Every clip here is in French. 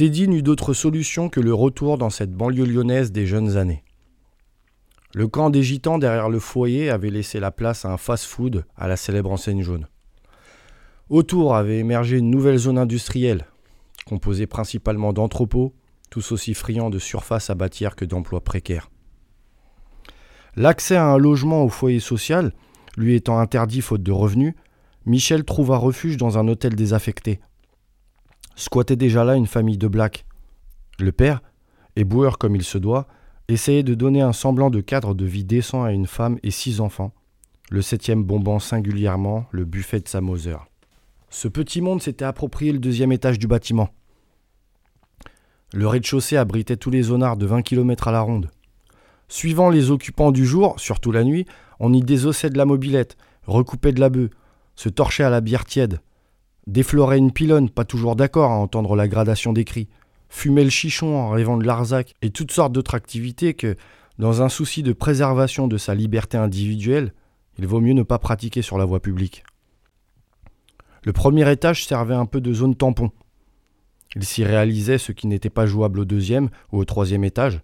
Teddy n'eut d'autre solution que le retour dans cette banlieue lyonnaise des jeunes années. Le camp des gitans derrière le foyer avait laissé la place à un fast-food à la célèbre enseigne jaune. Autour avait émergé une nouvelle zone industrielle, composée principalement d'entrepôts, tous aussi friands de surface à bâtir que d'emplois précaires. L'accès à un logement au foyer social, lui étant interdit faute de revenus, Michel trouva refuge dans un hôtel désaffecté. Squattait déjà là une famille de blacks. Le père, éboueur comme il se doit, essayait de donner un semblant de cadre de vie décent à une femme et six enfants, le septième bombant singulièrement le buffet de sa Moser. Ce petit monde s'était approprié le deuxième étage du bâtiment. Le rez-de-chaussée abritait tous les zonards de 20 km à la ronde. Suivant les occupants du jour, surtout la nuit, on y désossait de la mobilette, recoupait de la bœuf, se torchait à la bière tiède, déflorait une pilonne, pas toujours d'accord à entendre la gradation des cris, fumait le chichon en rêvant de l'arzac et toutes sortes d'autres activités que, dans un souci de préservation de sa liberté individuelle, il vaut mieux ne pas pratiquer sur la voie publique. Le premier étage servait un peu de zone tampon. Il s'y réalisait ce qui n'était pas jouable au deuxième ou au troisième étage,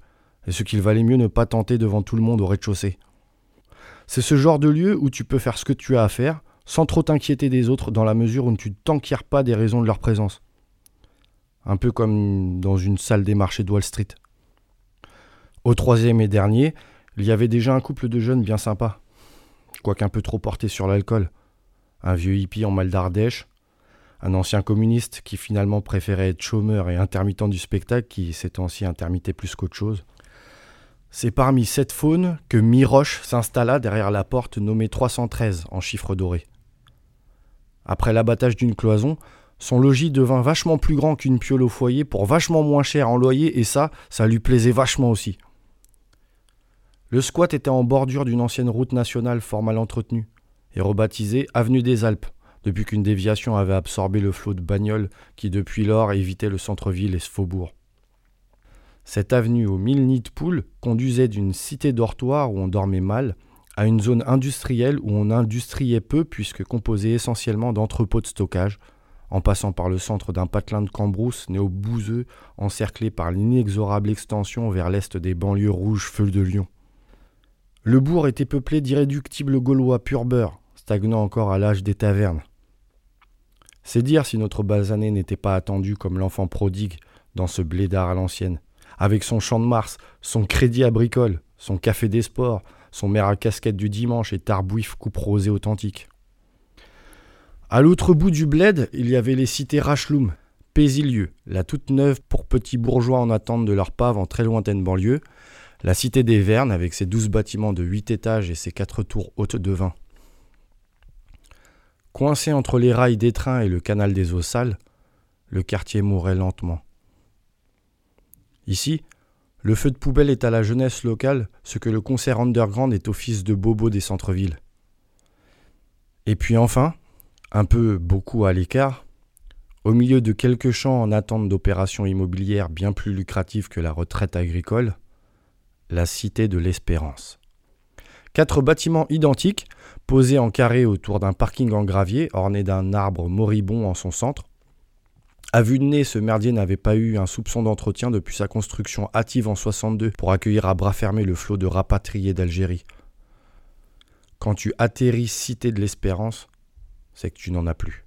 et ce qu'il valait mieux ne pas tenter devant tout le monde au rez-de-chaussée. C'est ce genre de lieu où tu peux faire ce que tu as à faire, sans trop t'inquiéter des autres, dans la mesure où tu ne t'enquières pas des raisons de leur présence un peu comme dans une salle des marchés de Wall Street. Au troisième et dernier, il y avait déjà un couple de jeunes bien sympas, quoique un peu trop porté sur l'alcool. Un vieux hippie en mal d'Ardèche, un ancien communiste qui finalement préférait être chômeur et intermittent du spectacle, qui ces temps-ci intermittait plus qu'autre chose. C'est parmi cette faune que Miroche s'installa derrière la porte nommée 313 en chiffre doré. Après l'abattage d'une cloison, son logis devint vachement plus grand qu'une piole au foyer pour vachement moins cher en loyer et ça, ça lui plaisait vachement aussi. Le squat était en bordure d'une ancienne route nationale fort mal entretenue et rebaptisée Avenue des Alpes, depuis qu'une déviation avait absorbé le flot de bagnoles qui depuis lors évitait le centre-ville et ce faubourg. Cette avenue aux mille nids de poules conduisait d'une cité dortoir où on dormait mal à une zone industrielle où on industriait peu puisque composée essentiellement d'entrepôts de stockage, en passant par le centre d'un patelin de Cambrousse néo-bouseux, encerclé par l'inexorable extension vers l'est des banlieues rouges feux de Lyon. Le bourg était peuplé d'irréductibles gaulois pur beurre, stagnant encore à l'âge des tavernes. C'est dire si notre basané n'était pas attendu comme l'enfant prodigue dans ce blédard à l'ancienne, avec son champ de Mars, son crédit à bricole, son café des sports, son maire à casquette du dimanche et tarbouif coupe rosée authentique. À l'autre bout du bled, il y avait les cités Rachloum, Pézilieu, la toute neuve pour petits bourgeois en attente de leur pave en très lointaine banlieue, la cité des Vernes avec ses douze bâtiments de huit étages et ses quatre tours hautes de vin. Coincé entre les rails des trains et le canal des eaux sales, le quartier mourait lentement. Ici, le feu de poubelle est à la jeunesse locale ce que le concert underground est au fils de bobo des centres-villes. Et puis enfin, un peu beaucoup à l'écart, au milieu de quelques champs en attente d'opérations immobilières bien plus lucratives que la retraite agricole, la Cité de l'Espérance. Quatre bâtiments identiques, posés en carré autour d'un parking en gravier orné d'un arbre moribond en son centre. À vue de nez, ce merdier n'avait pas eu un soupçon d'entretien depuis sa construction hâtive en 62 pour accueillir à bras fermés le flot de rapatriés d'Algérie. Quand tu atterris Cité de l'Espérance, c'est que tu n'en as plus.